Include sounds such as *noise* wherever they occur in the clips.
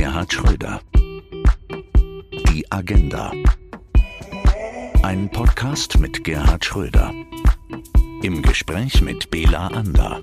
Gerhard Schröder. Die Agenda. Ein Podcast mit Gerhard Schröder. Im Gespräch mit Bela Ander.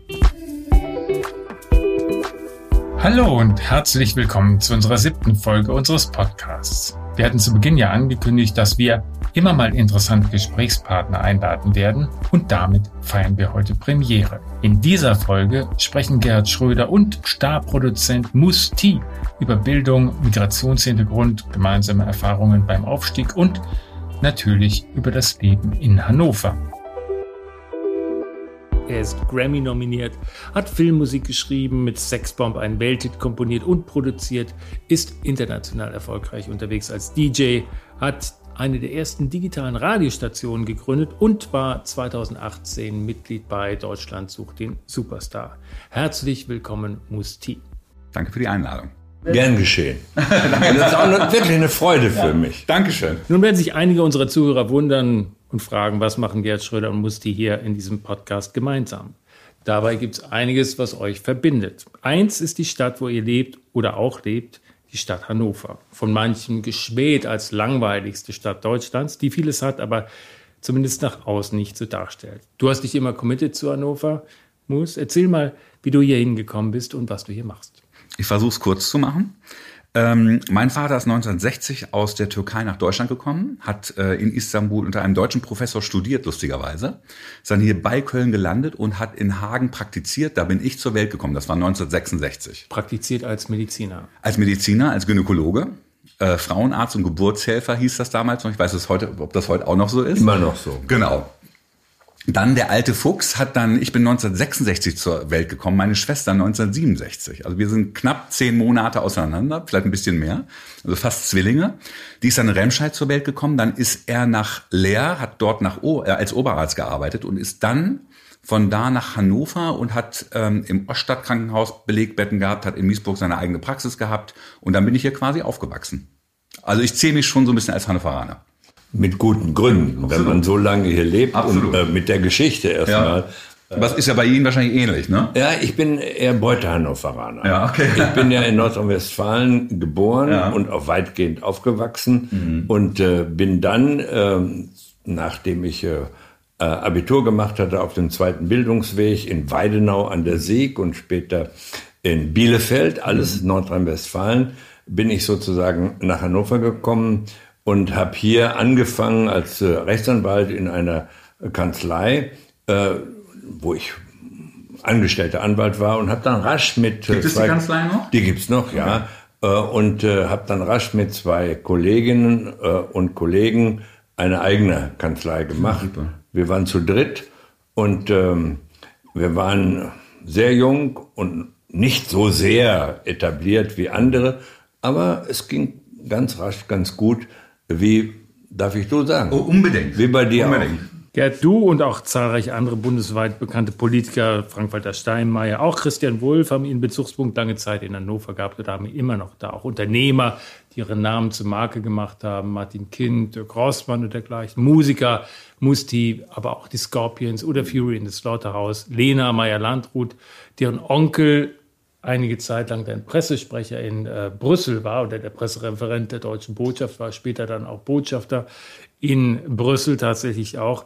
Hallo und herzlich willkommen zu unserer siebten Folge unseres Podcasts. Wir hatten zu Beginn ja angekündigt, dass wir immer mal interessante Gesprächspartner einladen werden und damit feiern wir heute Premiere. In dieser Folge sprechen Gerhard Schröder und Starproduzent Musti über Bildung, Migrationshintergrund, gemeinsame Erfahrungen beim Aufstieg und natürlich über das Leben in Hannover. Er ist Grammy nominiert, hat Filmmusik geschrieben, mit Sexbomb einen Welthit komponiert und produziert, ist international erfolgreich unterwegs als DJ, hat eine der ersten digitalen Radiostationen gegründet und war 2018 Mitglied bei Deutschland sucht den Superstar. Herzlich willkommen, Musti. Danke für die Einladung. Gern geschehen. *laughs* Und das ist auch wirklich eine Freude für ja. mich. Dankeschön. Nun werden sich einige unserer Zuhörer wundern und fragen, was machen Gerd Schröder und Musti hier in diesem Podcast gemeinsam? Dabei gibt es einiges, was euch verbindet. Eins ist die Stadt, wo ihr lebt oder auch lebt, die Stadt Hannover. Von manchen geschmäht als langweiligste Stadt Deutschlands, die vieles hat, aber zumindest nach außen nicht so darstellt. Du hast dich immer committed zu Hannover, Mus. Erzähl mal, wie du hier hingekommen bist und was du hier machst. Ich versuche es kurz zu machen. Ähm, mein Vater ist 1960 aus der Türkei nach Deutschland gekommen, hat äh, in Istanbul unter einem deutschen Professor studiert, lustigerweise, ist dann hier bei Köln gelandet und hat in Hagen praktiziert. Da bin ich zur Welt gekommen. Das war 1966. Praktiziert als Mediziner? Als Mediziner, als Gynäkologe. Äh, Frauenarzt und Geburtshelfer hieß das damals noch. Ich weiß es heute, ob das heute auch noch so ist. Immer noch so. Genau. Dann der alte Fuchs hat dann, ich bin 1966 zur Welt gekommen, meine Schwester 1967. Also wir sind knapp zehn Monate auseinander, vielleicht ein bisschen mehr, also fast Zwillinge. Die ist dann in Remscheid zur Welt gekommen, dann ist er nach Leer, hat dort nach äh, als Oberarzt gearbeitet und ist dann von da nach Hannover und hat ähm, im Oststadtkrankenhaus Belegbetten gehabt, hat in Miesburg seine eigene Praxis gehabt und dann bin ich hier quasi aufgewachsen. Also ich zähle mich schon so ein bisschen als Hannoveraner. Mit guten Gründen, Absolut. wenn man so lange hier lebt Absolut. und äh, mit der Geschichte erstmal. Ja. Was ist ja bei Ihnen wahrscheinlich ähnlich, ne? Ja, ich bin eher Beutehannoveraner. Ja, okay. Ich bin ja in Nordrhein-Westfalen geboren ja. und auch weitgehend aufgewachsen mhm. und äh, bin dann, äh, nachdem ich äh, äh, Abitur gemacht hatte, auf dem zweiten Bildungsweg in Weidenau an der Sieg und später in Bielefeld, alles mhm. Nordrhein-Westfalen, bin ich sozusagen nach Hannover gekommen und habe hier angefangen als äh, Rechtsanwalt in einer Kanzlei, äh, wo ich angestellter Anwalt war und habe dann rasch mit äh, gibt es zwei, die Kanzlei noch? Die gibt's noch, okay. ja. Äh, und äh, habe dann rasch mit zwei Kolleginnen äh, und Kollegen eine eigene Kanzlei gemacht. Wir waren zu dritt und ähm, wir waren sehr jung und nicht so sehr etabliert wie andere, aber es ging ganz rasch, ganz gut. Wie darf ich du sagen? Oh, unbedingt. Wie bei dir unbedingt. auch. Gerd, du und auch zahlreiche andere bundesweit bekannte Politiker, Frank-Walter Steinmeier, auch Christian Wulff haben ihren Bezugspunkt lange Zeit in Hannover gehabt oder haben immer noch da. Auch Unternehmer, die ihren Namen zur Marke gemacht haben, Martin Kind, Dirk Rossmann und dergleichen, Musiker, Musti, aber auch die Scorpions oder Fury in the Slaughterhouse, Lena Meyer-Landrut, deren Onkel einige Zeit lang dein Pressesprecher in äh, Brüssel war oder der Pressereferent der deutschen Botschaft war, später dann auch Botschafter in Brüssel tatsächlich auch.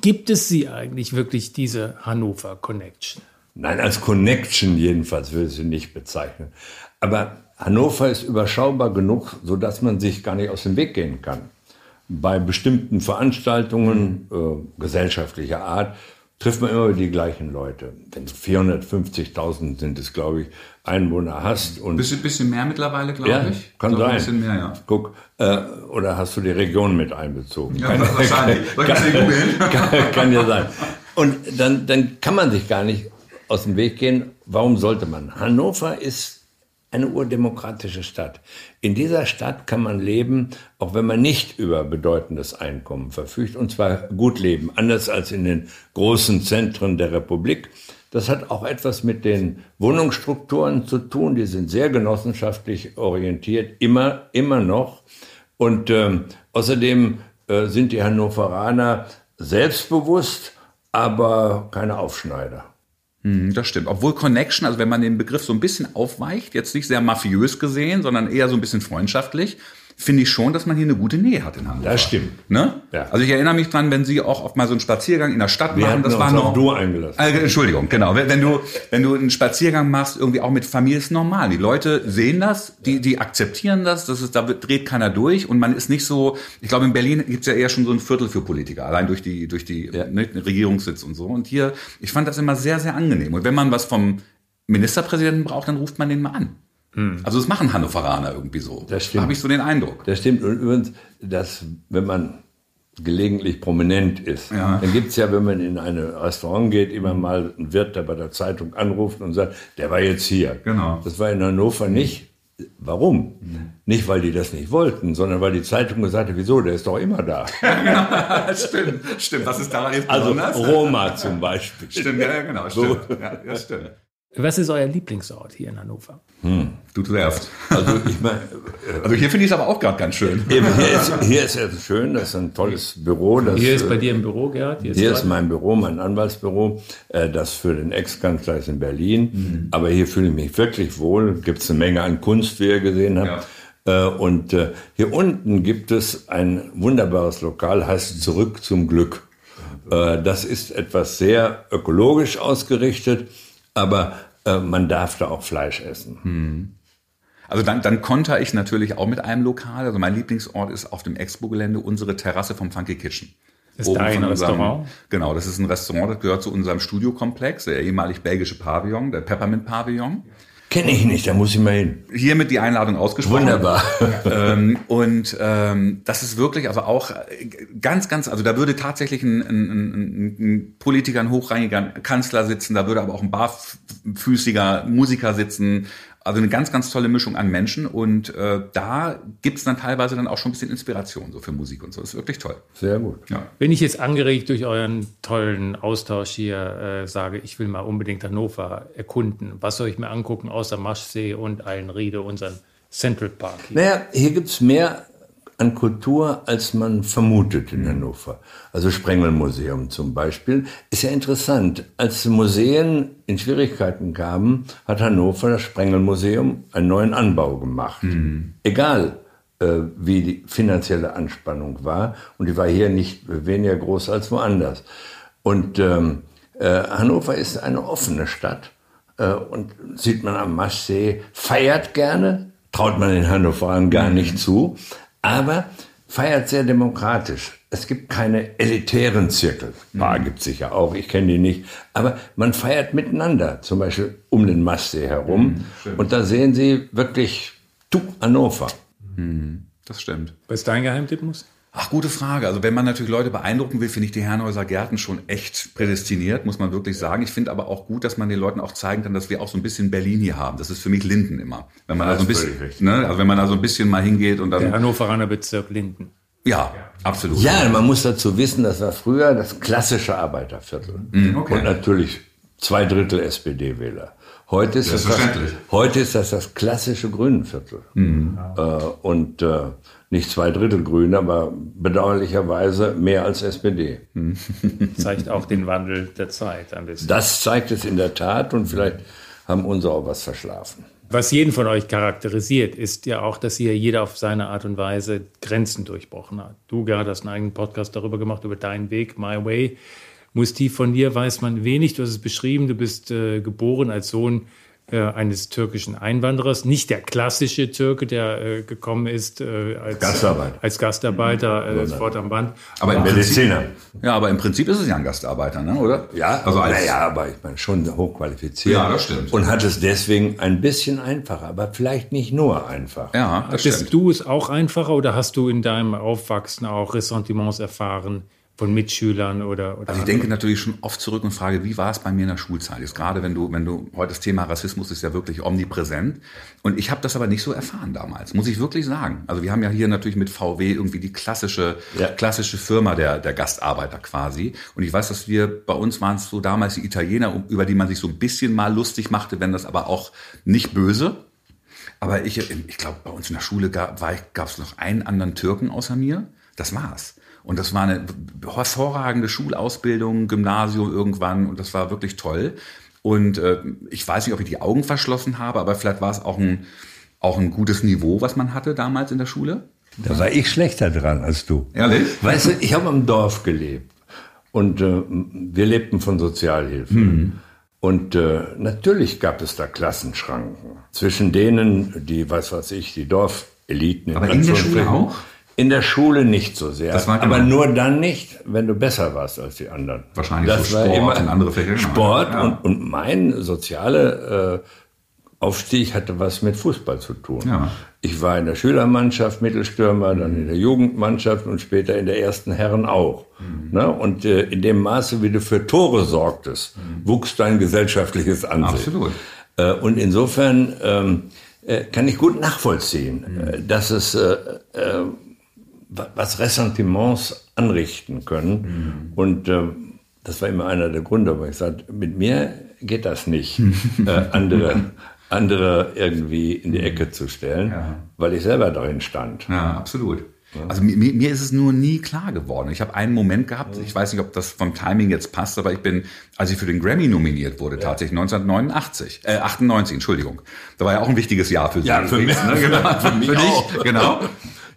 Gibt es sie eigentlich wirklich, diese Hannover Connection? Nein, als Connection jedenfalls würde ich sie nicht bezeichnen. Aber Hannover ist überschaubar genug, sodass man sich gar nicht aus dem Weg gehen kann. Bei bestimmten Veranstaltungen äh, gesellschaftlicher Art trifft man immer die gleichen Leute. Wenn du 450.000 sind es, glaube ich, Einwohner hast. Und bisschen, bisschen mehr mittlerweile, glaube ja, ich. Kann so sein. Ein bisschen mehr, ja. Guck, äh, oder hast du die Region mit einbezogen? Ja, *laughs* *laughs* kann, wahrscheinlich. *laughs* Kann, kann, kann ja sein. Und dann, dann kann man sich gar nicht aus dem Weg gehen. Warum sollte man? Hannover ist eine urdemokratische Stadt. In dieser Stadt kann man leben, auch wenn man nicht über bedeutendes Einkommen verfügt, und zwar gut leben, anders als in den großen Zentren der Republik. Das hat auch etwas mit den Wohnungsstrukturen zu tun. Die sind sehr genossenschaftlich orientiert, immer, immer noch. Und ähm, außerdem äh, sind die Hannoveraner selbstbewusst, aber keine Aufschneider. Hm, Das stimmt. Obwohl Connection, also wenn man den Begriff so ein bisschen aufweicht, jetzt nicht sehr mafiös gesehen, sondern eher so ein bisschen freundschaftlich, finde ich schon, dass man hier eine gute Nähe hat in Hannover. Das stimmt. Ne? Ja. Also ich erinnere mich dran, wenn Sie auch oft mal so einen Spaziergang in der Stadt Wir machen, das war noch Du eingelassen. also, Entschuldigung, genau. Wenn, wenn du wenn du einen Spaziergang machst, irgendwie auch mit Familie, ist normal. Die Leute sehen das, die die akzeptieren das, das ist, da dreht keiner durch und man ist nicht so. Ich glaube, in Berlin gibt's ja eher schon so ein Viertel für Politiker, allein durch die durch die Ja. ne, Regierungssitz und so. Und hier, ich fand das immer sehr sehr angenehm. Und wenn man was vom Ministerpräsidenten braucht, dann ruft man den mal an. Also das machen Hannoveraner irgendwie so. Hm. Das stimmt. Habe ich so den Eindruck. Das stimmt. Und übrigens, dass, wenn man gelegentlich prominent ist, Ja. dann gibt's ja, wenn man in ein Restaurant geht, immer mal einen Wirt, der bei der Zeitung anruft und sagt, der war jetzt hier. Genau. Das war in Hannover nicht. Warum? Nicht, weil die das nicht wollten, sondern weil die Zeitung gesagt hat, wieso, der ist doch immer da. *laughs* *laughs* stimmt, stimmt. Was ist daran jetzt Also besonders? Roma zum Beispiel. Stimmt, ja, ja, genau, stimmt. Ja, das stimmt. Was ist euer Lieblingsort hier in Hannover? Du zuerst. Also ich meine, Also hier finde ich es aber auch gerade ganz schön. eben hier ist, hier ist es schön, das ist ein tolles Büro. Das, Hier ist äh, bei dir im Büro, Gerhard? Hier dran. ist mein Büro, mein Anwaltsbüro. Äh, Das für den Ex-Kanzler ist in Berlin. Aber hier fühle ich mich wirklich wohl. Gibt es eine Menge an Kunst, wie ihr gesehen habt. Äh, Und äh, hier unten gibt es ein wunderbares Lokal, heißt Zurück zum Glück. Äh, Das ist etwas sehr ökologisch ausgerichtet, aber äh, man darf da auch Fleisch essen. Also dann, dann konter ich natürlich auch mit einem Lokal. Also mein Lieblingsort ist auf dem Expo-Gelände unsere Terrasse vom Funky Kitchen. Ist Oben dein unserem- Restaurant? Genau, das ist ein Restaurant, das gehört zu unserem Studiokomplex, der ehemalig belgische Pavillon, der Peppermint Pavillon. Kenne ich nicht, da muss ich mal hin. Hiermit die Einladung ausgesprochen. Wunderbar. *laughs* ähm, und ähm, das ist wirklich, also auch äh, ganz, ganz, also da würde tatsächlich ein, ein, ein, ein Politiker, ein hochrangiger Kanzler sitzen, da würde aber auch ein barfüßiger Musiker sitzen. Also eine ganz, ganz tolle Mischung an Menschen. Und äh, da gibt's dann teilweise dann auch schon ein bisschen Inspiration so für Musik und so. Das ist wirklich toll. Sehr gut. Ja. Wenn ich jetzt angeregt durch euren tollen Austausch hier äh, sage, ich will mal unbedingt Hannover erkunden, was soll ich mir angucken außer Maschsee und Eilenriede, unseren Central Park? Hier? Naja, hier gibt's mehr an Kultur, als man vermutet in Hannover. Also Sprengelmuseum zum Beispiel. Ist ja interessant. Als Museen in Schwierigkeiten kamen, hat Hannover das Sprengelmuseum einen neuen Anbau gemacht. Egal, äh, wie die finanzielle Anspannung war. Und die war hier nicht weniger groß als woanders. Und ähm, äh, Hannover ist eine offene Stadt. Äh, und sieht man am Maschsee, feiert gerne, traut man den Hannoverern gar nicht zu, aber feiert sehr demokratisch. Es gibt keine elitären Zirkel. Ein paar gibt es sicher auch, ich kenne die nicht. Aber man feiert miteinander, zum Beispiel um den Maschsee herum. und da sehen Sie wirklich, du, Hannover. Das stimmt. Was ist dein Geheimtipp, Muss? Ach, gute Frage. Also wenn man natürlich Leute beeindrucken will, finde ich die Herrenhäuser Gärten schon echt prädestiniert, muss man wirklich sagen. Ich finde aber auch gut, dass man den Leuten auch zeigen kann, dass wir auch so ein bisschen Berlin hier haben. Das ist für mich Linden immer. Wenn man da so ein bisschen, ne, also wenn man da so ein bisschen mal hingeht und Der dann, Hannoveraner Bezirk Linden. ja, absolut. Ja, man muss dazu wissen, das war früher das klassische Arbeiterviertel. okay. Und natürlich zwei Drittel SPD-Wähler. Heute ist, das das, heute ist das das klassische Grünenviertel. Äh, und äh, nicht zwei Drittel Grüne, aber bedauerlicherweise mehr als SPD. *laughs* Zeigt auch den Wandel der Zeit ein bisschen. Das zeigt es in der Tat und vielleicht haben unsere auch was verschlafen. Was jeden von euch charakterisiert, ist ja auch, dass hier jeder auf seine Art und Weise Grenzen durchbrochen hat. Du, Gerhard, hast einen eigenen Podcast darüber gemacht, über deinen Weg, My Way. Musti, von dir weiß man wenig. Du hast es beschrieben, du bist äh, geboren als Sohn eines türkischen Einwanderers. Nicht der klassische Türke, der äh, gekommen ist äh, als Gastarbeiter. als Gastarbeiter äh, sofort am Band. Aber im Prinzip, Mediziner. ja, aber im Prinzip ist es ja ein Gastarbeiter, ne, oder? Ja, also als, naja, aber ich meine schon hochqualifiziert. Ja, das stimmt. Und hat es deswegen ein bisschen einfacher, aber vielleicht nicht nur einfach. ja, das Hattest stimmt. du es auch einfacher oder hast du in deinem Aufwachsen auch Ressentiments erfahren von Mitschülern oder, oder Also ich denke natürlich schon oft zurück und frage, wie war es bei mir in der Schulzeit? Jetzt gerade wenn du, wenn du heute das Thema Rassismus ist ja wirklich omnipräsent. Und ich habe das aber nicht so erfahren damals, muss ich wirklich sagen. Also wir haben ja hier natürlich mit VW irgendwie die klassische, Ja. klassische Firma der, der Gastarbeiter quasi. Und ich weiß, dass wir, bei uns waren es so damals die Italiener, über die man sich so ein bisschen mal lustig machte, wenn das aber auch nicht böse. Aber ich, ich glaube, bei uns in der Schule gab es noch einen anderen Türken außer mir. Das war's. Und das war eine hervorragende Schulausbildung, Gymnasium irgendwann und das war wirklich toll. Und äh, ich weiß nicht, ob ich die Augen verschlossen habe, aber vielleicht war es auch ein, auch ein gutes Niveau, was man hatte damals in der Schule. Da war ich schlechter dran als du. Ehrlich? Weißt du, ich habe am Dorf gelebt und äh, wir lebten von Sozialhilfe. Mhm. Und äh, natürlich gab es da Klassenschranken zwischen denen, die, was weiß ich, die Dorfeliten. Aber in der Schule auch? In der Schule nicht so sehr. War aber genau. nur dann nicht, wenn du besser warst als die anderen. Wahrscheinlich das so war Sport immer und andere Fächer, genau. Sport Ja. und, und mein soziale äh, Aufstieg hatte was mit Fußball zu tun. Ja. Ich war in der Schülermannschaft Mittelstürmer, dann in der Jugendmannschaft und später in der ersten Herren auch. Mhm. Ne? Und äh, in dem Maße, wie du für Tore sorgtest, wuchs dein gesellschaftliches Ansehen. Absolut. Äh, und insofern ähm, äh, kann ich gut nachvollziehen, Mhm. äh, dass es äh, was Ressentiments anrichten können. Und äh, das war immer einer der Gründe, wo ich sagte, mit mir geht das nicht, *laughs* äh, andere, andere irgendwie in die Ecke zu stellen, Ja. weil ich selber darin stand. Ja, absolut. Also mir, mir ist es nur nie klar geworden. Ich habe einen Moment gehabt, ich weiß nicht, ob das vom Timing jetzt passt, aber ich bin, als ich für den Grammy nominiert wurde, tatsächlich 1989, äh 98, Entschuldigung. Da war ja auch ein wichtiges Jahr für Sie. Ja, für mich- ne? genau, *laughs* für mich dich, auch. genau.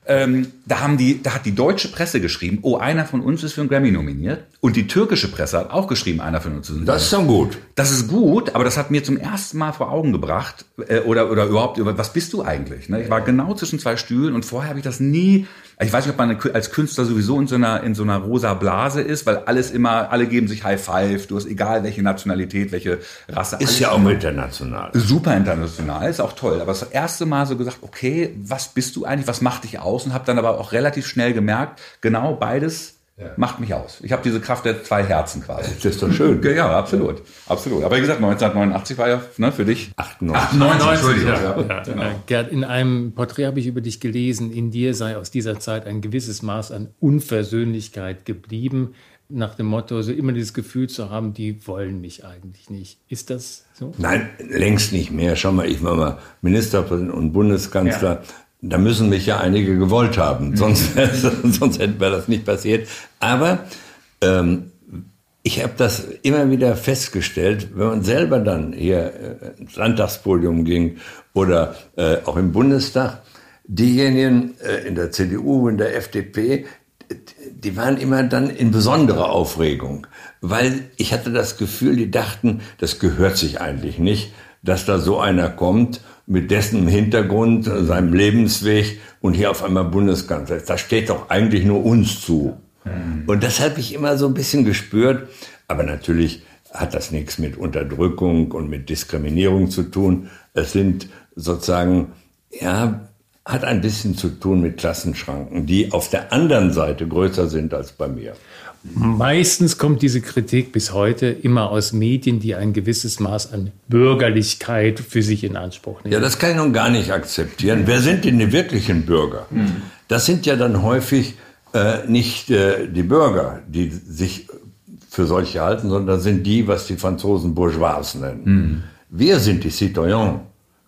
Ähm, da haben die, da hat die deutsche Presse geschrieben, oh, einer von uns ist für einen Grammy nominiert. Und die türkische Presse hat auch geschrieben, einer von uns ist für einen Das ist dann gut. das ist gut, aber das hat mir zum ersten Mal vor Augen gebracht, äh, oder, oder überhaupt, über was bist du eigentlich? Ne? Ich war genau zwischen zwei Stühlen und vorher habe ich das nie, ich weiß nicht, ob man als Künstler sowieso in so einer, in so einer rosa Blase ist, weil alles immer, alle geben sich High Five, du hast egal welche Nationalität, welche Rasse. Ist ja auch immer international. super international, ist auch toll. Aber das erste Mal so gesagt, okay, was bist du eigentlich, was macht dich aus? Und habe dann aber auch relativ schnell gemerkt, genau beides macht mich aus. Ich habe diese Kraft der zwei Herzen quasi. Das ist doch schön. Ja, absolut. Absolut. Aber wie gesagt, 1989 war ja ne, für dich. 98. 98, Entschuldigung. Ja, Ja, ja, genau. äh, Gerd, in einem Porträt habe ich über dich gelesen, in dir sei aus dieser Zeit ein gewisses Maß an Unversöhnlichkeit geblieben, nach dem Motto, so immer dieses Gefühl zu haben, die wollen mich eigentlich nicht. Ist das so? Nein, längst nicht mehr. Schau mal, ich war mal Ministerpräsident und Bundeskanzler. Da müssen mich ja einige gewollt haben, sonst, *laughs* sonst hätte wäre das nicht passiert. Aber ähm, ich habe das immer wieder festgestellt, wenn man selber dann hier äh, ins Landtagspodium ging oder äh, auch im Bundestag, diejenigen äh, in der CDU, in der FDP, die waren immer dann in besonderer Aufregung, weil ich hatte das Gefühl, die dachten, das gehört sich eigentlich nicht, dass da so einer kommt mit dessen Hintergrund, seinem Lebensweg und hier auf einmal Bundeskanzler ist. Das steht doch eigentlich nur uns zu. Und das habe ich immer so ein bisschen gespürt. Aber natürlich hat das nichts mit Unterdrückung und mit Diskriminierung zu tun. Es sind sozusagen, ja, hat ein bisschen zu tun mit Klassenschranken, die auf der anderen Seite größer sind als bei mir. Meistens kommt diese Kritik bis heute immer aus Medien, die ein gewisses Maß an Bürgerlichkeit für sich in Anspruch nehmen. Ja, das kann ich nun gar nicht akzeptieren. Wer sind denn die wirklichen Bürger? Das sind ja dann häufig äh, nicht äh, die Bürger, die sich für solche halten, sondern das sind die, was die Franzosen Bourgeois nennen. Wir sind die Citoyens.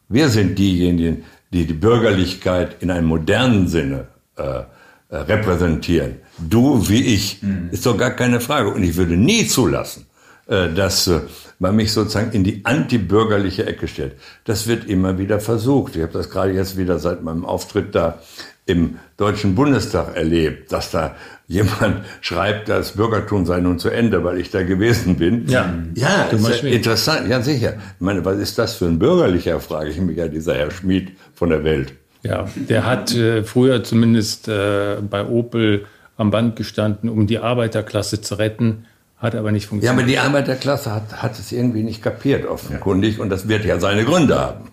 Wir sind diejenigen, die die Bürgerlichkeit in einem modernen Sinne äh, äh, repräsentieren. Du wie ich, ist doch gar keine Frage. Und ich würde nie zulassen, äh, dass äh, man mich sozusagen in die antibürgerliche Ecke stellt. Das wird immer wieder versucht. Ich habe das gerade jetzt wieder seit meinem Auftritt da im Deutschen Bundestag erlebt, dass da jemand *laughs* schreibt, das Bürgertum sei nun zu Ende, weil ich da gewesen bin. Ja. ja ist ja interessant. Ja, sicher. Ich meine, was ist das für ein bürgerlicher, frage ich mich ja, dieser Herr Schmid von der Welt. Ja, der hat äh, früher zumindest äh, bei Opel am Band gestanden, um die Arbeiterklasse zu retten, hat aber nicht Ja, funktioniert. aber die Arbeiterklasse hat, hat es irgendwie nicht kapiert, offenkundig, und das wird ja seine Gründe haben.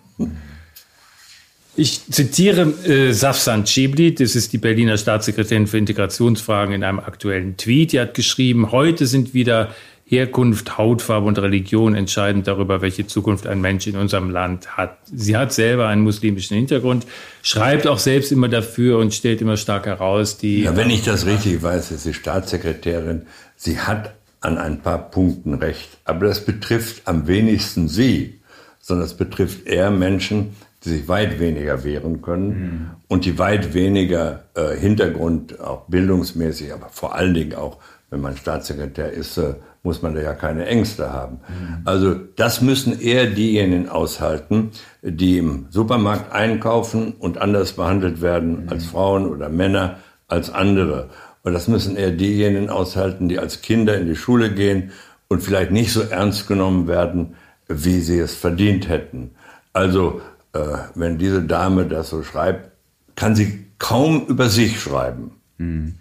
Ich zitiere äh, Safsan Cebli, das ist die Berliner Staatssekretärin für Integrationsfragen, in einem aktuellen Tweet. Die hat geschrieben, heute sind wieder Herkunft, Hautfarbe und Religion entscheidend darüber, welche Zukunft ein Mensch in unserem Land hat. Sie hat selber einen muslimischen Hintergrund, schreibt auch selbst immer dafür und stellt immer stark heraus, die Ja, wenn ich das richtig weiß, ist sie Staatssekretärin. Sie hat an ein paar Punkten recht. Aber das betrifft am wenigsten sie, sondern es betrifft eher Menschen, die sich weit weniger wehren können und die weit weniger äh, Hintergrund, auch bildungsmäßig, aber vor allen Dingen auch wenn man Staatssekretär ist, äh, muss man da ja keine Ängste haben. Also das müssen eher diejenigen aushalten, die im Supermarkt einkaufen und anders behandelt werden als Frauen oder Männer als andere. Und das müssen eher diejenigen aushalten, die als Kinder in die Schule gehen und vielleicht nicht so ernst genommen werden, wie sie es verdient hätten. Also äh, wenn diese Dame das so schreibt, kann sie kaum über sich schreiben. Mhm.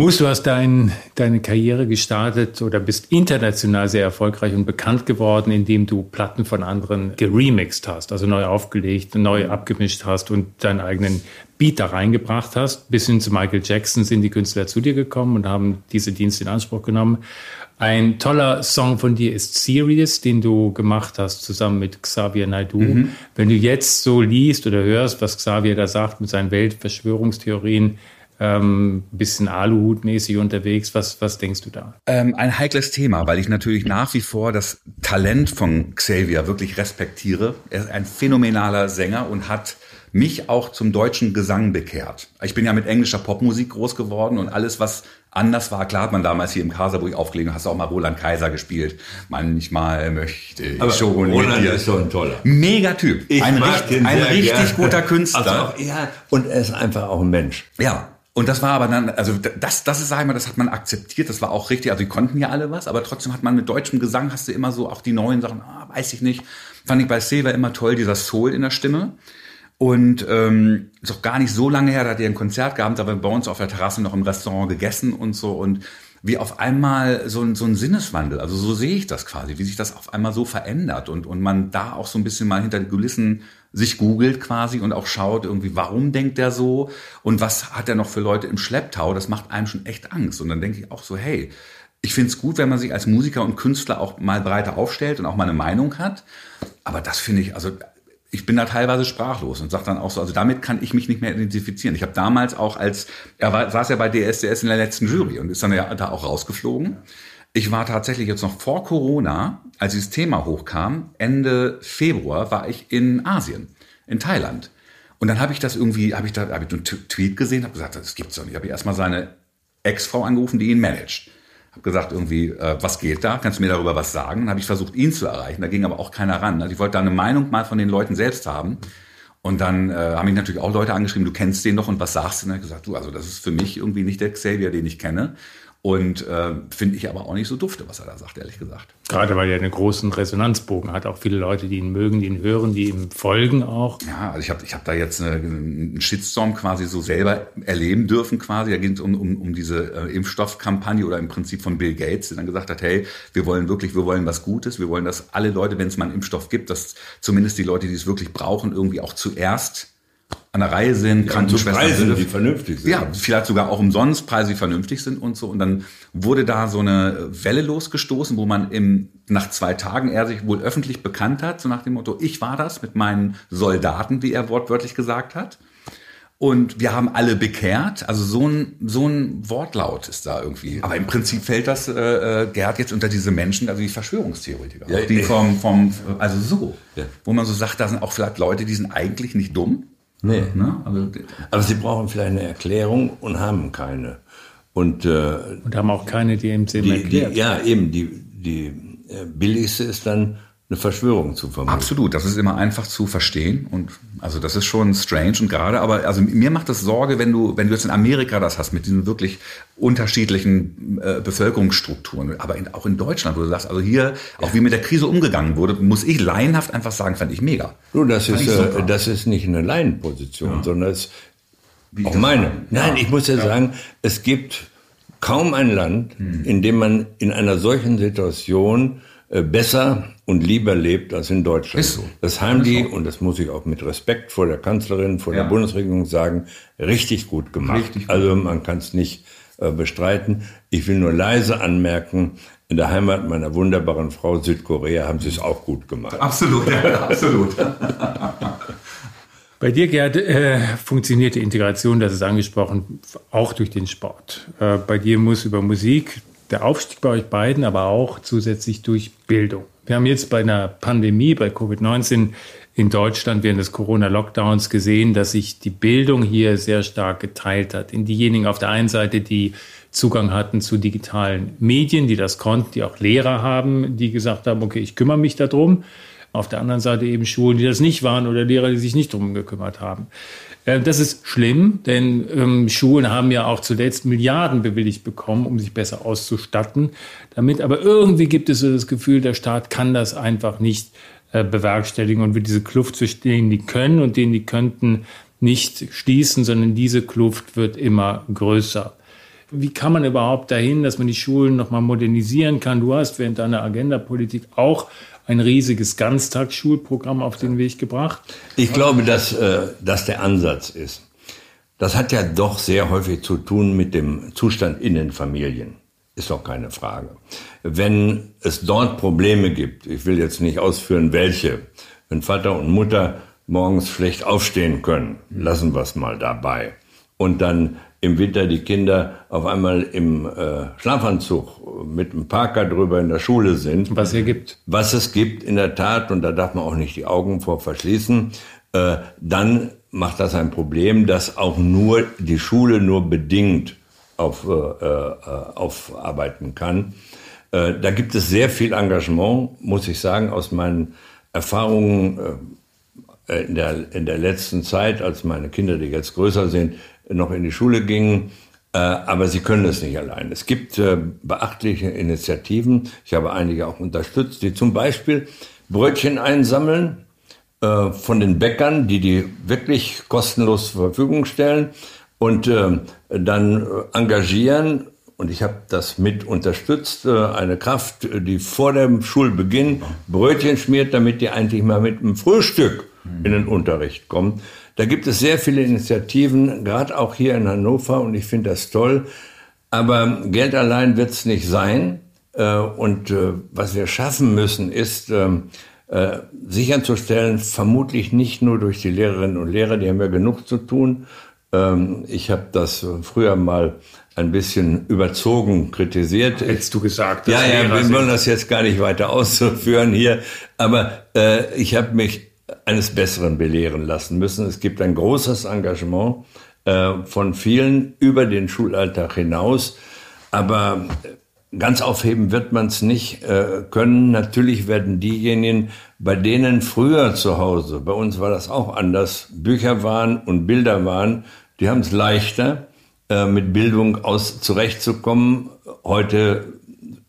Mus, du hast dein, deine Karriere gestartet oder bist international sehr erfolgreich und bekannt geworden, indem du Platten von anderen geremixed hast, also neu aufgelegt, neu abgemischt hast und deinen eigenen Beat da reingebracht hast. Bis hin zu Michael Jackson sind die Künstler zu dir gekommen und haben diese Dienste in Anspruch genommen. Ein toller Song von dir ist Serious, den du gemacht hast zusammen mit Xavier Naidoo. Mhm. Wenn du jetzt so liest oder hörst, was Xavier da sagt mit seinen Weltverschwörungstheorien, ähm, bisschen Aluhut-mäßig unterwegs. Was, was denkst du da? Ähm, ein heikles Thema, weil ich natürlich nach wie vor das Talent von Xavier wirklich respektiere. Er ist ein phänomenaler Sänger und hat mich auch zum deutschen Gesang bekehrt. Ich bin ja mit englischer Popmusik groß geworden und alles, was anders war, klar hat man damals hier im Kaserburg aufgelegt, hast du auch mal Roland Kaiser gespielt. Manchmal möchte ich Aber schon Roland ist so ein toller. Mega Typ. Ich ein, richt, ein richtig gern. guter Künstler. Also auch, ja, und er ist einfach auch ein Mensch. Ja, und das war aber dann, also das, das ist, sag ich mal, das hat man akzeptiert, das war auch richtig. Also die konnten ja alle was, aber trotzdem hat man mit deutschem Gesang hast du immer so auch die neuen Sachen, ah, weiß ich nicht. Fand ich bei Silver immer toll, dieser Soul in der Stimme. Und ähm, ist auch gar nicht so lange her, da hat er ein Konzert gehabt, da haben wir bei uns auf der Terrasse noch im Restaurant gegessen und so. Und wie auf einmal so ein, so ein Sinneswandel, also so sehe ich das quasi, wie sich das auf einmal so verändert und, und man da auch so ein bisschen mal hinter die Kulissen sich googelt quasi und auch schaut irgendwie, warum denkt der so und was hat er noch für Leute im Schlepptau, das macht einem schon echt Angst. Und dann denke ich auch so, hey, ich finde es gut, wenn man sich als Musiker und Künstler auch mal breiter aufstellt und auch mal eine Meinung hat. Aber das finde ich, also ich bin da teilweise sprachlos und sage dann auch so, also damit kann ich mich nicht mehr identifizieren. Ich habe damals auch als, er war, saß ja bei DSDS in der letzten Jury und ist dann ja da auch rausgeflogen. Ich war tatsächlich jetzt noch vor Corona, als dieses Thema hochkam, Ende Februar war ich in Asien, in Thailand. Und dann habe ich das irgendwie, habe ich da hab ich einen Tweet gesehen, habe gesagt, das gibt's doch nicht. Habe ich erstmal seine Ex-Frau angerufen, die ihn managt. Habe gesagt irgendwie, äh, was geht da? Kannst du mir darüber was sagen? Dann habe ich versucht, ihn zu erreichen. Da ging aber auch keiner ran. Also ich wollte da eine Meinung mal von den Leuten selbst haben. Und dann äh, haben mich natürlich auch Leute angeschrieben, du kennst den doch und was sagst du? Dann habe ich gesagt, du, also das ist für mich irgendwie nicht der Xavier, den ich kenne. Und äh, finde ich aber auch nicht so dufte, was er da sagt, ehrlich gesagt. Gerade weil er einen großen Resonanzbogen hat. Auch viele Leute, die ihn mögen, die ihn hören, die ihm folgen auch. Ja, also ich habe ich hab da jetzt eine, einen Shitstorm quasi so selber erleben dürfen quasi. Da ging es um, um, um diese äh, Impfstoffkampagne oder im Prinzip von Bill Gates, der dann gesagt hat, hey, wir wollen wirklich, wir wollen was Gutes. Wir wollen, dass alle Leute, wenn es mal einen Impfstoff gibt, dass zumindest die Leute, die es wirklich brauchen, irgendwie auch zuerst an der Reihe sind, ja, Krankenschwestern Preise, die vernünftig sind. Ja, vielleicht sogar auch umsonst Preise, die vernünftig sind und so. Und dann wurde da so eine Welle losgestoßen, wo man im, nach zwei Tagen er sich wohl öffentlich bekannt hat, so nach dem Motto, ich war das mit meinen Soldaten, wie er wortwörtlich gesagt hat. Und wir haben alle bekehrt. Also so ein, so ein Wortlaut ist da irgendwie. Aber im Prinzip fällt das äh, äh Gerd jetzt unter diese Menschen, also die Verschwörungstheoretiker. Ja, die vom, vom, also so. Ja. Wo man so sagt, da sind auch vielleicht Leute, die sind eigentlich nicht dumm Nee. Ne? Also, Aber sie brauchen vielleicht eine Erklärung und haben keine. Und, äh, und haben auch keine, die im Sinn erklärt. Die, ja, eben. Die, die äh, billigste ist dann eine Verschwörung zu vermuten. Absolut, das ist immer einfach zu verstehen und also das ist schon strange und gerade, aber also mir macht das Sorge, wenn du wenn du jetzt in Amerika das hast mit diesen wirklich unterschiedlichen äh, Bevölkerungsstrukturen, aber in, auch in Deutschland, wo du sagst, also hier auch wie mit der Krise umgegangen wurde, muss ich laienhaft einfach sagen, fand ich mega. Nun, das fand ist äh, das ist nicht eine Laienposition, ja. sondern es wie auch meine. Nein, ja. ich muss ja, ja, sagen, es gibt kaum ein Land, hm. in dem man in einer solchen Situation äh, besser und lieber lebt als in Deutschland. Ist so. Das haben die, und das muss ich auch mit Respekt vor der Kanzlerin, vor ja. der Bundesregierung sagen, richtig gut gemacht. Richtig gut. Also man kann es nicht äh, bestreiten. Ich will nur leise anmerken, in der Heimat meiner wunderbaren Frau Südkorea haben sie es auch gut gemacht. Absolut, ja, absolut. Bei dir, Gerd, äh, funktioniert die Integration, das ist angesprochen, auch durch den Sport. Äh, bei dir muss über Musik der Aufstieg bei euch beiden, aber auch zusätzlich durch Bildung. Wir haben jetzt bei einer Pandemie, bei Covid-19 in Deutschland während des Corona-Lockdowns gesehen, dass sich die Bildung hier sehr stark geteilt hat. In diejenigen auf der einen Seite, die Zugang hatten zu digitalen Medien, die das konnten, die auch Lehrer haben, die gesagt haben, okay, ich kümmere mich darum. Auf der anderen Seite eben Schulen, die das nicht waren oder Lehrer, die sich nicht darum gekümmert haben. Äh, das ist schlimm, denn ähm, Schulen haben ja auch zuletzt Milliarden bewilligt bekommen, um sich besser auszustatten. Damit aber irgendwie gibt es so das Gefühl, der Staat kann das einfach nicht äh, bewerkstelligen und wird diese Kluft zwischen denen, die können und denen, die könnten, nicht schließen, sondern diese Kluft wird immer größer. Wie kann man überhaupt dahin, dass man die Schulen nochmal modernisieren kann? Du hast während deiner Agenda-Politik auch ein riesiges Ganztagsschulprogramm auf den Weg gebracht. Ich glaube, dass äh, das der Ansatz ist. Das hat ja doch sehr häufig zu tun mit dem Zustand in den Familien. Ist doch keine Frage. Wenn es dort Probleme gibt, ich will jetzt nicht ausführen, welche, wenn Vater und Mutter morgens schlecht aufstehen können, lassen wir es mal dabei. Und dann im Winter die Kinder auf einmal im äh, Schlafanzug mit einem Parker drüber in der Schule sind. Was es gibt. Was es gibt, in der Tat, und da darf man auch nicht die Augen vor verschließen, äh, dann macht das ein Problem, dass auch nur die Schule nur bedingt auf, äh, äh, aufarbeiten kann. Äh, da gibt es sehr viel Engagement, muss ich sagen, aus meinen Erfahrungen äh, in der, in der letzten Zeit, als meine Kinder, die jetzt größer sind, noch in die Schule gingen. Äh, aber sie können es nicht allein. Es gibt äh, beachtliche Initiativen, ich habe einige auch unterstützt, die zum Beispiel Brötchen einsammeln äh, von den Bäckern, die die wirklich kostenlos zur Verfügung stellen und dann engagieren. Und ich habe das mit unterstützt, eine Kraft, die vor dem Schulbeginn Brötchen schmiert, damit die eigentlich mal mit einem Frühstück in den Unterricht kommt. Da gibt es sehr viele Initiativen, gerade auch hier in Hannover, und ich finde das toll. Aber Geld allein wird es nicht sein. Äh, und äh, was wir schaffen müssen, ist ähm, äh, sicherzustellen, vermutlich nicht nur durch die Lehrerinnen und Lehrer, die haben ja genug zu tun. Ähm, ich habe das früher mal ein bisschen überzogen kritisiert. Hättest du gesagt. Ja, ja, wir wollen das jetzt gar nicht weiter ausführen hier. Aber äh, ich habe mich eines Besseren belehren lassen müssen. Es gibt ein großes Engagement äh, von vielen über den Schulalltag hinaus, aber ganz aufheben wird man es nicht äh, können. Natürlich werden diejenigen, bei denen früher zu Hause, bei uns war das auch anders, Bücher waren und Bilder waren, die haben es leichter, äh, mit Bildung aus zurechtzukommen. Heute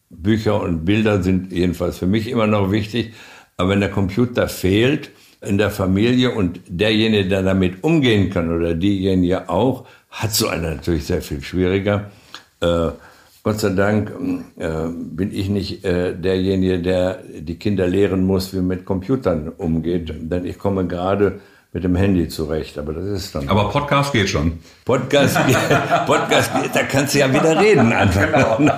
Bücher und Bilder sind jedenfalls für mich immer noch wichtig. Aber wenn der Computer fehlt, in der Familie und derjenige, der damit umgehen kann oder diejenige auch, hat so einer natürlich sehr viel schwieriger. Äh, Gott sei Dank äh, bin ich nicht äh, derjenige, der die Kinder lehren muss, wie man mit Computern umgeht, denn ich komme gerade mit dem Handy zurecht, aber das ist dann. Aber Podcast geht schon. Podcast, *laughs* Podcast geht, da kannst du ja wieder reden *laughs* einfach. Genau.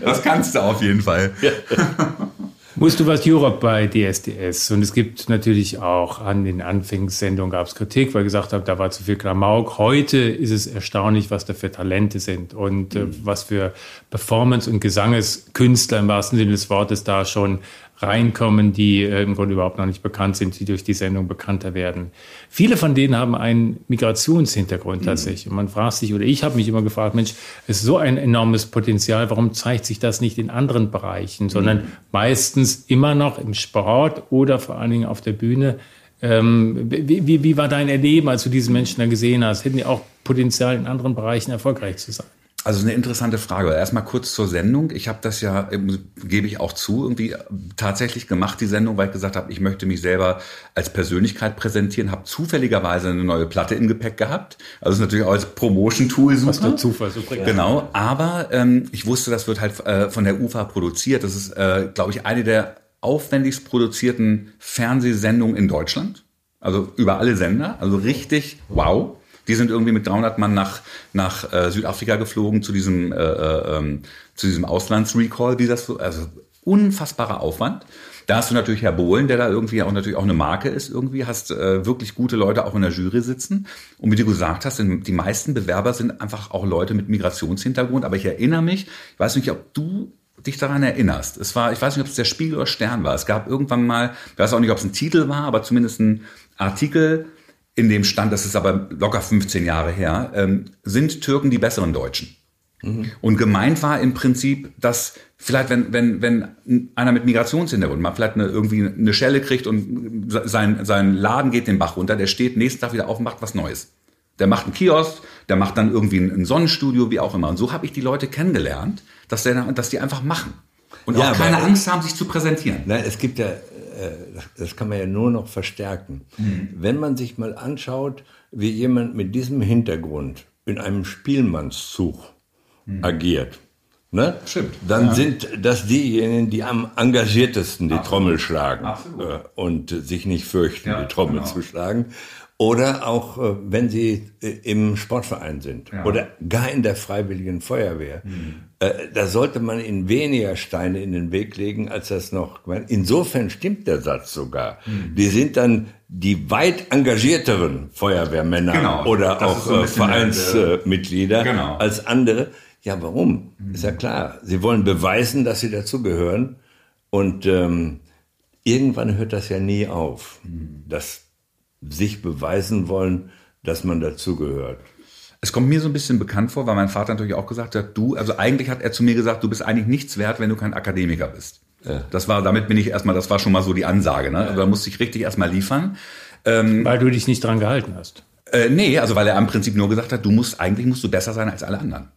Das kannst du auf jeden Fall. Ja. *laughs* Musst du was Europe bei DSDS. Und es gibt natürlich auch an den Anfangssendungen gab es Kritik, weil gesagt habe, da war zu viel Klamauk. Heute ist es erstaunlich, was da für Talente sind und äh, was für Performance- und Gesangeskünstler im wahrsten Sinne des Wortes da schon reinkommen, die äh, im Grunde überhaupt noch nicht bekannt sind, die durch die Sendung bekannter werden. Viele von denen haben einen Migrationshintergrund tatsächlich. Mhm. Und man fragt sich, oder ich habe mich immer gefragt, Mensch, es ist so ein enormes Potenzial, warum zeigt sich das nicht in anderen Bereichen, sondern mhm. meistens immer noch im Sport oder vor allen Dingen auf der Bühne. Ähm, wie, wie, wie war dein Erleben, als du diese Menschen da gesehen hast? Hätten die auch Potenzial, in anderen Bereichen erfolgreich zu sein? Also eine interessante Frage. Erstmal kurz zur Sendung. Ich habe das ja, ähm, gebe ich auch zu, irgendwie tatsächlich gemacht, die Sendung, weil ich gesagt habe, ich möchte mich selber als Persönlichkeit präsentieren, habe zufälligerweise eine neue Platte im Gepäck gehabt. Also ist natürlich auch als Promotion-Tool super. Was der Zufall so bringt. Genau, aber ähm, ich wusste, das wird halt äh, von der UFA produziert. Das ist, äh, glaube ich, eine der aufwendigst produzierten Fernsehsendungen in Deutschland. Also über alle Sender. Also richtig wow. Die sind irgendwie mit 300 Mann nach, nach äh, Südafrika geflogen zu diesem, äh, äh, ähm, zu diesem Auslandsrecall, wie das so, also unfassbarer Aufwand. Da hast du natürlich Herr Bohlen, der da irgendwie auch natürlich auch eine Marke ist irgendwie, hast äh, wirklich gute Leute auch in der Jury sitzen. Und wie du gesagt hast, die meisten Bewerber sind einfach auch Leute mit Migrationshintergrund. Aber ich erinnere mich, ich weiß nicht, ob du dich daran erinnerst. Es war, ich weiß nicht, ob es der Spiegel oder Stern war. Es gab irgendwann mal, ich weiß auch nicht, ob es ein Titel war, aber zumindest ein Artikel, in dem stand, das ist aber locker 15 Jahre her, ähm, sind Türken die besseren Deutschen? Mhm. Und gemeint war im Prinzip, dass vielleicht, wenn, wenn, wenn einer mit Migrationshintergrund mal vielleicht eine, irgendwie eine Schelle kriegt und sein, sein Laden geht den Bach runter, der steht nächsten Tag wieder auf und macht was Neues. Der macht einen Kiosk, der macht dann irgendwie ein Sonnenstudio, wie auch immer. Und so habe ich die Leute kennengelernt, dass, der, dass die einfach machen. Und ja, auch keine Angst haben, sich zu präsentieren. Nein, es gibt ja, das kann man ja nur noch verstärken. Mhm. Wenn man sich mal anschaut, wie jemand mit diesem Hintergrund in einem Spielmannszug mhm. agiert, Ne? Stimmt. Dann ja. sind das diejenigen, die am engagiertesten die Absolut. Trommel schlagen äh, und sich nicht fürchten, ja, die Trommel genau. zu schlagen. Oder auch, äh, wenn sie äh, im Sportverein sind ja. oder gar in der Freiwilligen Feuerwehr. Mhm. Äh, da sollte man ihnen weniger Steine in den Weg legen, als das noch. Insofern stimmt der Satz sogar. Mhm. Die sind dann die weit engagierteren Feuerwehrmänner genau. oder auch so Vereinsmitglieder genau. als andere. Ja, warum? Mhm. Ist ja klar. Sie wollen beweisen, dass sie dazugehören. Und ähm, irgendwann hört das ja nie auf. Mhm. Das sich beweisen wollen, dass man dazugehört. Es kommt mir so ein bisschen bekannt vor, weil mein Vater natürlich auch gesagt hat, du, also eigentlich hat er zu mir gesagt, du bist eigentlich nichts wert, wenn du kein Akademiker bist. Ja. Das war, damit bin ich erstmal, das war schon mal so die Ansage, ne? Also da musste ich richtig erstmal liefern. Ähm, weil du dich nicht dran gehalten hast. Äh, nee, also weil er im Prinzip nur gesagt hat, du musst, eigentlich musst du besser sein als alle anderen.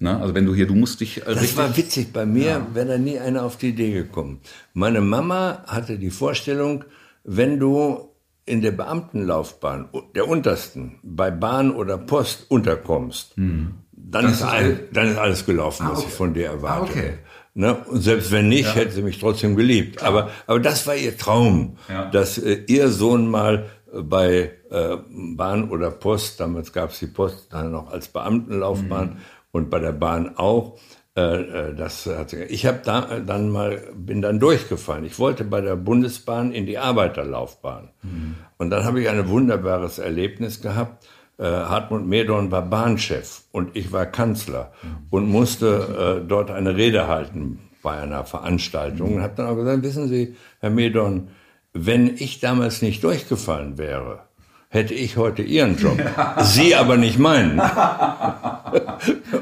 Ne? Also wenn du hier, du musst dich. Äh, das war witzig. Bei mir ja. wäre da nie einer auf die Idee gekommen. Meine Mama hatte die Vorstellung, wenn du in der Beamtenlaufbahn der untersten bei Bahn oder Post unterkommst, hm. dann, ist all, dann ist alles gelaufen, ah, okay. was ich von dir erwarte. Ah, okay. Ne? Und selbst wenn nicht, ja. hätte sie mich trotzdem geliebt. Aber, aber das war ihr Traum, ja. dass äh, ihr Sohn mal äh, bei äh, Bahn oder Post, damals gab es die Post dann noch als Beamtenlaufbahn mhm. und bei der Bahn auch, das hat, ich habe da dann mal bin dann durchgefallen. Ich wollte bei der Bundesbahn in die Arbeiterlaufbahn mhm. und dann habe ich ein wunderbares Erlebnis gehabt. Äh, Hartmut Medorn war Bahnchef und ich war Kanzler mhm. und musste äh, dort eine Rede halten bei einer Veranstaltung mhm. und habe dann auch gesagt: Wissen Sie, Herr Medorn, wenn ich damals nicht durchgefallen wäre, hätte ich heute Ihren Job. Sie aber nicht meinen. *laughs*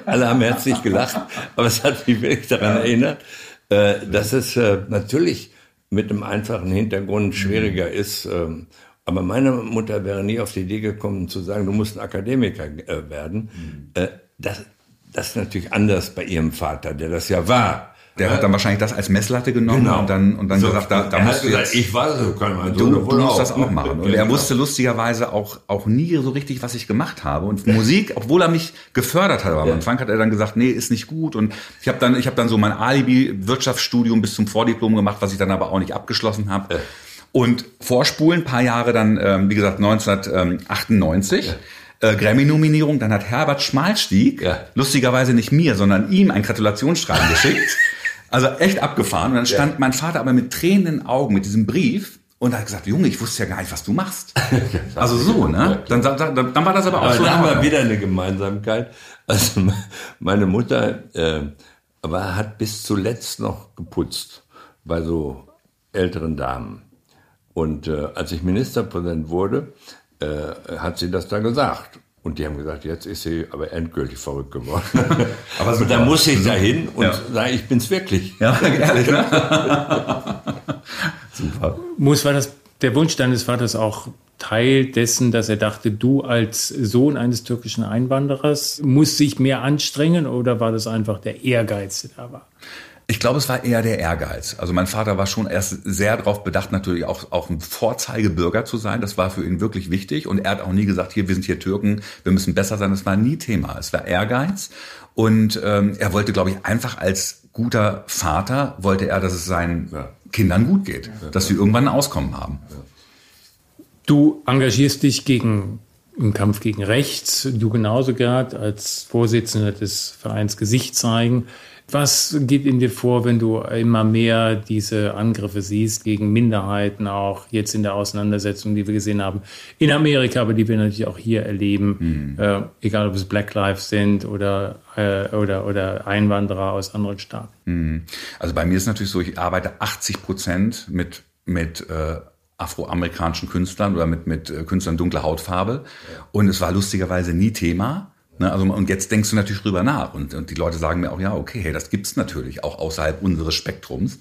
Alle haben herzlich gelacht, aber es hat mich wirklich daran erinnert, äh, dass es äh, natürlich mit einem einfachen Hintergrund schwieriger ist. Ähm, aber meine Mutter wäre nie auf die Idee gekommen zu sagen, du musst ein Akademiker äh, werden. Das, das ist natürlich anders bei ihrem Vater, der das ja war. Der hat dann wahrscheinlich das als Messlatte genommen genau. und dann, und dann so, gesagt, da, da musst du gesagt, ich weiß, so kann man du, du musst das auch machen. Und *laughs* er wusste lustigerweise auch, auch nie so richtig, was ich gemacht habe. Und Musik, obwohl er mich gefördert hat, aber am Anfang hat er dann gesagt, nee, ist nicht gut. Und ich habe dann, ich habe dann so mein Alibi-Wirtschaftsstudium bis zum Vordiplom gemacht, was ich dann aber auch nicht abgeschlossen habe. Und vorspulen, paar Jahre dann, ähm, wie gesagt, 1998. Ja äh, Grammy-Nominierung. Dann hat Herbert Schmalstieg, ja. lustigerweise nicht mir, sondern ihm ein Gratulationsschreiben geschickt. *laughs* Also echt abgefahren. Und dann stand ja. mein Vater aber mit tränenden Augen mit diesem Brief und hat gesagt, Junge, ich wusste ja gar nicht, was du machst. *laughs* also so, ne? Dann, dann, dann war das aber auch aber so. Dann haben wir wieder eine Gemeinsamkeit. Also *laughs* meine Mutter äh, aber hat bis zuletzt noch geputzt bei so älteren Damen. Und äh, als ich Ministerpräsident wurde, äh, hat sie das da gesagt. Und die haben gesagt, jetzt ist sie aber endgültig verrückt geworden. *laughs* aber so da muss ich da hin und ja. sagen, ich bin's wirklich. Ja, *laughs* ehrlich, ne? *laughs* Super. Muss war das der Wunsch deines Vaters auch Teil dessen, dass er dachte, du als Sohn eines türkischen Einwanderers musst dich mehr anstrengen oder war das einfach der Ehrgeiz, der da war? Ich glaube, es war eher der Ehrgeiz. Also mein Vater war schon erst sehr darauf bedacht, natürlich auch, auch ein Vorzeigebürger zu sein. Das war für ihn wirklich wichtig. Und er hat auch nie gesagt, hier, wir sind hier Türken, wir müssen besser sein. Das war nie Thema. Es war Ehrgeiz. Und ähm, er wollte, glaube ich, einfach als guter Vater, wollte er, dass es seinen ja. Kindern gut geht. Ja, dass sie irgendwann ein Auskommen haben. Du engagierst dich gegen im Kampf gegen Rechts, du genauso, Gerhard, als Vorsitzender des Vereins Gesicht zeigen. Was geht in dir vor, wenn du immer mehr diese Angriffe siehst gegen Minderheiten, auch jetzt in der Auseinandersetzung, die wir gesehen haben in Amerika, aber die wir natürlich auch hier erleben, mhm. äh, egal ob es Black Lives sind oder, äh, oder, oder Einwanderer aus anderen Staaten? Mhm. Also bei mir ist natürlich so, ich arbeite 80 Prozent mit, mit äh, afroamerikanischen Künstlern oder mit, mit äh, Künstlern dunkler Hautfarbe. Und es war lustigerweise nie Thema. Ne, also, und jetzt denkst du natürlich drüber nach. Und, und die Leute sagen mir auch, ja, okay, hey, das gibt's natürlich auch außerhalb unseres Spektrums.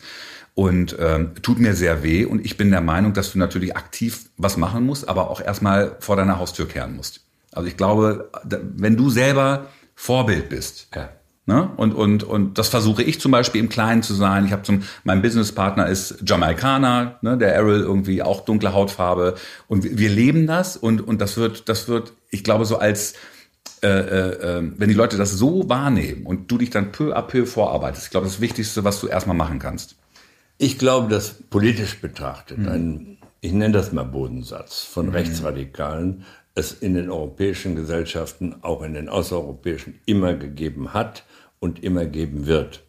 Und ähm, tut mir sehr weh. Und ich bin der Meinung, dass du natürlich aktiv was machen musst, aber auch erstmal vor deiner Haustür kehren musst. Also ich glaube, wenn du selber Vorbild bist, ja. Ne? Und, und, und das versuche ich zum Beispiel im Kleinen zu sein. Ich habe zum, mein Businesspartner ist Jamaikaner, ne? der Errol irgendwie auch dunkle Hautfarbe. Und wir leben das und, und das wird, das wird, ich glaube, so als äh, äh, ähm, wenn die Leute das so wahrnehmen und du dich dann peu à peu vorarbeitest, ich glaube, das Wichtigste, was du erstmal machen kannst. Ich glaube, dass politisch betrachtet mhm. ein, ich nenne das mal Bodensatz von mhm. Rechtsradikalen, es in den europäischen Gesellschaften, auch in den außereuropäischen, immer gegeben hat und immer geben wird.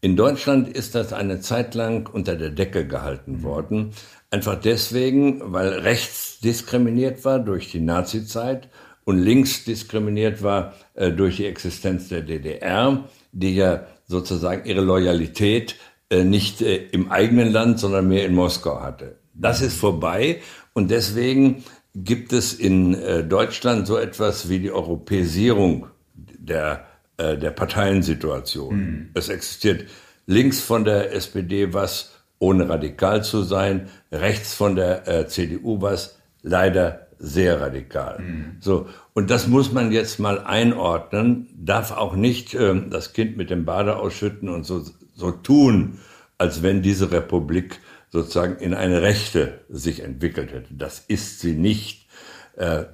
In Deutschland ist das eine Zeit lang unter der Decke gehalten mhm. worden. Einfach deswegen, weil rechts diskriminiert war durch die Nazizeit und links diskriminiert war äh, durch die Existenz der DDR, die ja sozusagen ihre Loyalität äh, nicht äh, im eigenen Land, sondern mehr in Moskau hatte. Das ist vorbei und deswegen gibt es in äh, Deutschland so etwas wie die Europäisierung der, äh, der Parteiensituation. Mhm. Es existiert links von der SPD was, ohne radikal zu sein, rechts von der äh, CDU was, leider sehr radikal. Mhm. So. Und das muss man jetzt mal einordnen, darf auch nicht äh, das Kind mit dem Bade ausschütten und so, so tun, als wenn diese Republik sozusagen in eine Rechte sich entwickelt hätte. Das ist sie nicht. Äh,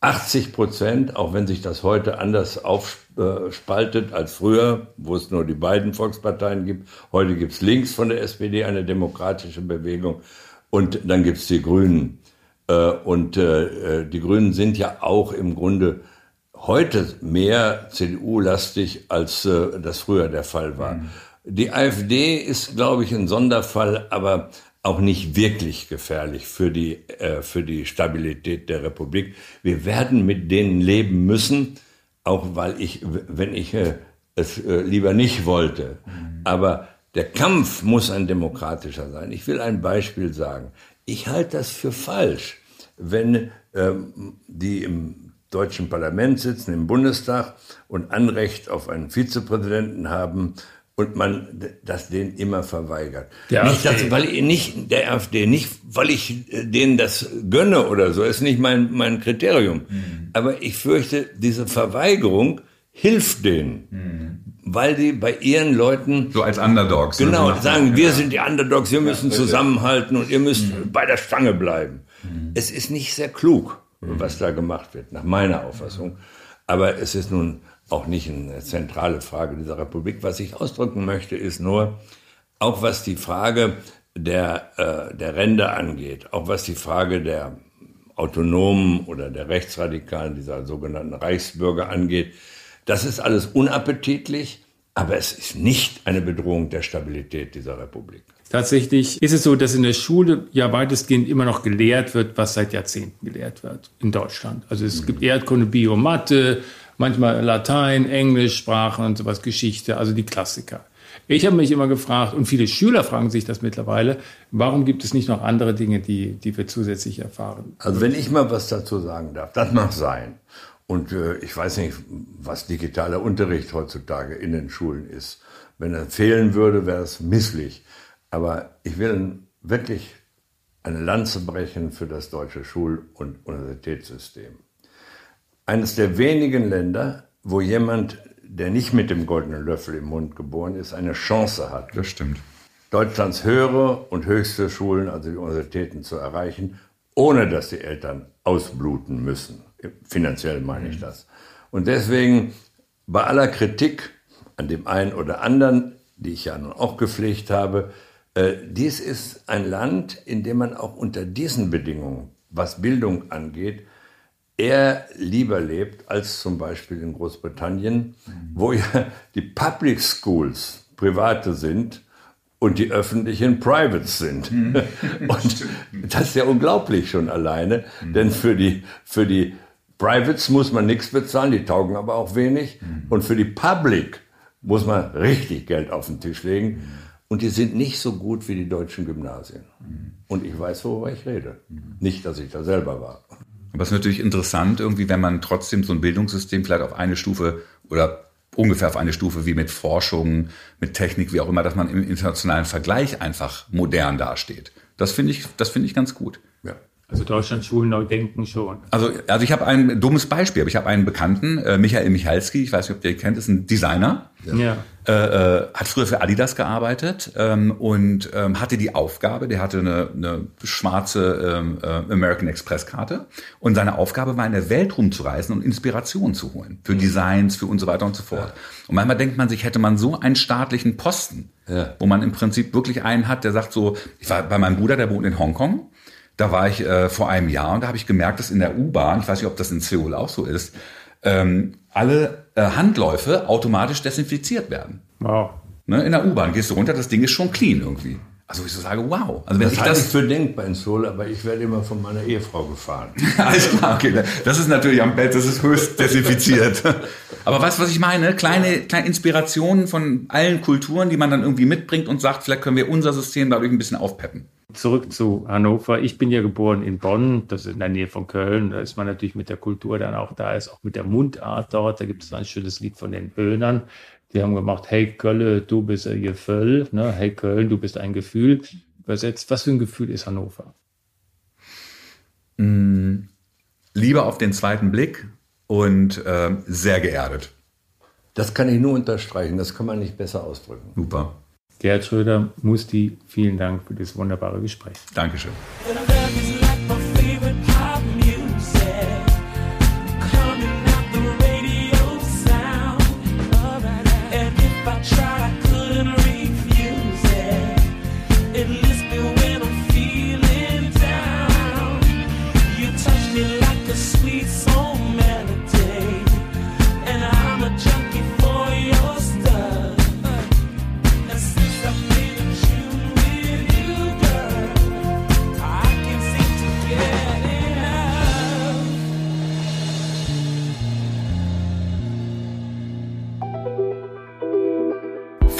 80 Prozent, auch wenn sich das heute anders aufspaltet als früher, wo es nur die beiden Volksparteien gibt. Heute gibt es links von der SPD eine demokratische Bewegung und dann gibt es die Grünen. Äh, und äh, die Grünen sind ja auch im Grunde heute mehr CDU-lastig, als äh, das früher der Fall war. Mhm. Die AfD ist, glaube ich, ein Sonderfall, aber auch nicht wirklich gefährlich für die, äh, für die Stabilität der Republik. Wir werden mit denen leben müssen, auch weil ich, wenn ich äh, es äh, lieber nicht wollte. Mhm. Aber der Kampf muss ein demokratischer sein. Ich will ein Beispiel sagen. Ich halte das für falsch, wenn ähm, die im deutschen Parlament sitzen, im Bundestag und Anrecht auf einen Vizepräsidenten haben und man das denen immer verweigert. Der nicht, dass, weil ich nicht der AfD, nicht weil ich äh, denen das gönne oder so, ist nicht mein mein Kriterium. Mhm. Aber ich fürchte, diese Verweigerung hilft denen, mhm. Weil die bei ihren Leuten so als Underdogs genau sagen, wir sind die Underdogs, wir müssen zusammenhalten und ihr müsst mhm. bei der Stange bleiben. Mhm. Es ist nicht sehr klug, was da gemacht wird, nach meiner Auffassung. Aber es ist nun auch nicht eine zentrale Frage dieser Republik. Was ich ausdrücken möchte, ist nur, auch was die Frage der, äh, der Ränder angeht, auch was die Frage der Autonomen oder der Rechtsradikalen, dieser sogenannten Reichsbürger angeht, das ist alles unappetitlich, aber es ist nicht eine Bedrohung der Stabilität dieser Republik. Tatsächlich ist es so, dass in der Schule ja weitestgehend immer noch gelehrt wird, was seit Jahrzehnten gelehrt wird in Deutschland. Also es mhm. gibt Erdkunde, Bio, Mathe, manchmal Latein, Englisch, Sprachen und sowas, Geschichte, also die Klassiker. Ich habe mich immer gefragt, und viele Schüler fragen sich das mittlerweile, warum gibt es nicht noch andere Dinge, die, die wir zusätzlich erfahren? Also wenn ich mal was dazu sagen darf, das mag sein. Und äh, ich weiß nicht, was digitaler Unterricht heutzutage in den Schulen ist. Wenn er fehlen würde, wäre es misslich. Aber ich will wirklich eine Lanze brechen für das deutsche Schul- und Universitätssystem eines der wenigen Länder, wo jemand, der nicht mit dem goldenen Löffel im Mund geboren ist, eine Chance hat. Das stimmt. Deutschlands höhere und höchste Schulen, also die Universitäten, zu erreichen, ohne dass die Eltern ausbluten müssen. Finanziell meine ich mhm. das. Und deswegen, bei aller Kritik an dem einen oder anderen, die ich ja nun auch gepflegt habe, äh, dies ist ein Land, in dem man auch unter diesen Bedingungen, was Bildung angeht, er lieber lebt als zum Beispiel in Großbritannien, wo ja die Public Schools private sind und die öffentlichen Privates sind. *laughs* und das ist ja unglaublich schon alleine, denn für die, für die Privates muss man nichts bezahlen, die taugen aber auch wenig. Und für die Public muss man richtig Geld auf den Tisch legen. Und die sind nicht so gut wie die deutschen Gymnasien. Und ich weiß, worüber ich rede. Nicht, dass ich da selber war. Aber es ist natürlich interessant, irgendwie, wenn man trotzdem so ein Bildungssystem vielleicht auf eine Stufe oder ungefähr auf eine Stufe wie mit Forschung, mit Technik, wie auch immer, dass man im internationalen Vergleich einfach modern dasteht. Das finde ich, das finde ich ganz gut. Also Deutschlandschulen neu denken schon. Also, also ich habe ein dummes Beispiel, aber ich habe einen Bekannten, äh, Michael Michalski, ich weiß nicht, ob ihr ihn kennt, ist ein Designer. Ja. Äh, äh, hat früher für Adidas gearbeitet ähm, und ähm, hatte die Aufgabe, der hatte eine, eine schwarze ähm, äh, American Express Karte und seine Aufgabe war in der Welt rumzureisen und Inspiration zu holen für mhm. Designs, für und so weiter und so fort. Ja. Und manchmal denkt man sich, hätte man so einen staatlichen Posten, ja. wo man im Prinzip wirklich einen hat, der sagt so, ich war bei meinem Bruder, der wohnt in Hongkong da war ich äh, vor einem Jahr und da habe ich gemerkt, dass in der U-Bahn, ich weiß nicht, ob das in Seoul auch so ist, ähm, alle äh, Handläufe automatisch desinfiziert werden. Wow. Ne, in der U-Bahn gehst du runter, das Ding ist schon clean irgendwie. Also ich so sage, wow. Also wenn das ich das für denkbar in Seoul, aber ich werde immer von meiner Ehefrau gefahren. *laughs* Alles klar, okay. Das ist natürlich am Bett, das ist höchst desinfiziert. *laughs* aber weißt du, was ich meine? Kleine, kleine Inspirationen von allen Kulturen, die man dann irgendwie mitbringt und sagt, vielleicht können wir unser System dadurch ein bisschen aufpeppen. Zurück zu Hannover. Ich bin ja geboren in Bonn, das ist in der Nähe von Köln. Da ist man natürlich mit der Kultur dann auch da, ist auch mit der Mundart dort. Da gibt es ein schönes Lied von den Höhnern. Die haben gemacht, hey Kölle, du bist ein Gefühl. Ne? Hey Köln, du bist ein Gefühl. Übersetzt, was für ein Gefühl ist Hannover? Mm, Liebe auf den zweiten Blick und äh, sehr geerdet. Das kann ich nur unterstreichen, das kann man nicht besser ausdrücken. Super. Gerhard Schröder, Musti, vielen Dank für das wunderbare Gespräch. Dankeschön.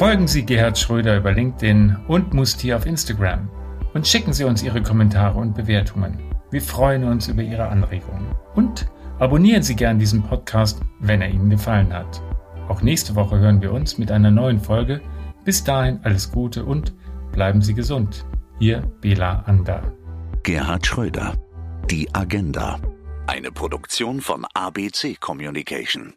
Folgen Sie Gerhard Schröder über LinkedIn und Musti auf Instagram und schicken Sie uns Ihre Kommentare und Bewertungen. Wir freuen uns über Ihre Anregungen. Und abonnieren Sie gern diesen Podcast, wenn er Ihnen gefallen hat. Auch nächste Woche hören wir uns mit einer neuen Folge. Bis dahin alles Gute und bleiben Sie gesund. Ihr Bela Ander. Gerhard Schröder. Die Agenda. Eine Produktion von ABC Communication.